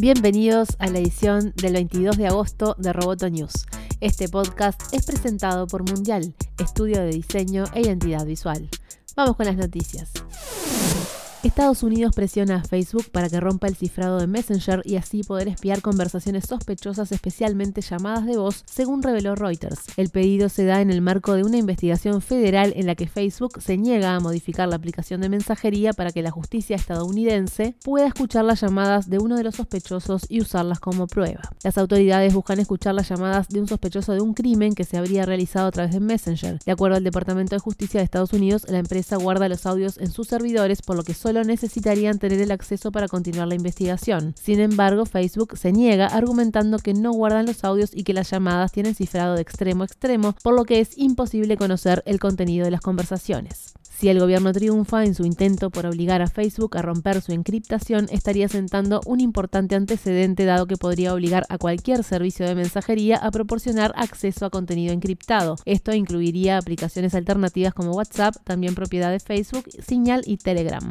Bienvenidos a la edición del 22 de agosto de Roboto News. Este podcast es presentado por Mundial, estudio de diseño e identidad visual. Vamos con las noticias. Estados Unidos presiona a Facebook para que rompa el cifrado de Messenger y así poder espiar conversaciones sospechosas, especialmente llamadas de voz, según reveló Reuters. El pedido se da en el marco de una investigación federal en la que Facebook se niega a modificar la aplicación de mensajería para que la justicia estadounidense pueda escuchar las llamadas de uno de los sospechosos y usarlas como prueba. Las autoridades buscan escuchar las llamadas de un sospechoso de un crimen que se habría realizado a través de Messenger. De acuerdo al Departamento de Justicia de Estados Unidos, la empresa guarda los audios en sus servidores, por lo que solo solo necesitarían tener el acceso para continuar la investigación. Sin embargo, Facebook se niega argumentando que no guardan los audios y que las llamadas tienen cifrado de extremo a extremo, por lo que es imposible conocer el contenido de las conversaciones. Si el gobierno triunfa en su intento por obligar a Facebook a romper su encriptación, estaría sentando un importante antecedente dado que podría obligar a cualquier servicio de mensajería a proporcionar acceso a contenido encriptado. Esto incluiría aplicaciones alternativas como WhatsApp, también propiedad de Facebook, Signal y Telegram.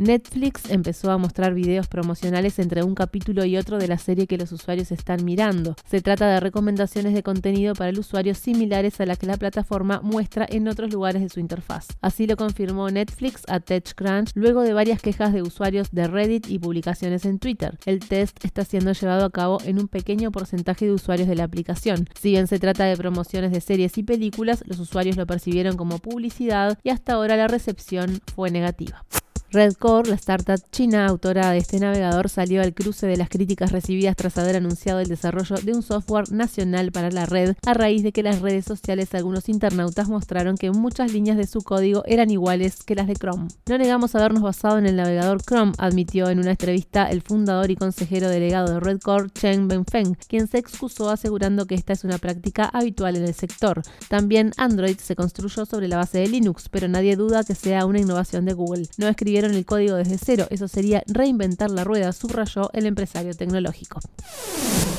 Netflix empezó a mostrar videos promocionales entre un capítulo y otro de la serie que los usuarios están mirando. Se trata de recomendaciones de contenido para el usuario similares a las que la plataforma muestra en otros lugares de su interfaz. Así lo confirmó Netflix a TechCrunch luego de varias quejas de usuarios de Reddit y publicaciones en Twitter. El test está siendo llevado a cabo en un pequeño porcentaje de usuarios de la aplicación. Si bien se trata de promociones de series y películas, los usuarios lo percibieron como publicidad y hasta ahora la recepción fue negativa. Redcore, la startup china autora de este navegador, salió al cruce de las críticas recibidas tras haber anunciado el desarrollo de un software nacional para la red, a raíz de que las redes sociales algunos internautas mostraron que muchas líneas de su código eran iguales que las de Chrome. No negamos habernos basado en el navegador Chrome, admitió en una entrevista el fundador y consejero delegado de Redcore, Chen Benfeng, quien se excusó asegurando que esta es una práctica habitual en el sector. También Android se construyó sobre la base de Linux, pero nadie duda que sea una innovación de Google. No el código desde cero. Eso sería reinventar la rueda, subrayó el empresario tecnológico.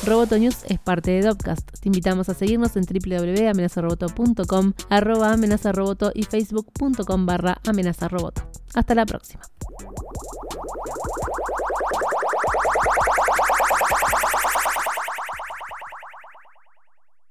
Roboto News es parte de Dopcast. Te invitamos a seguirnos en www.amenazaroboto.com, arroba amenazaroboto y facebook.com barra amenazaroboto. Hasta la próxima.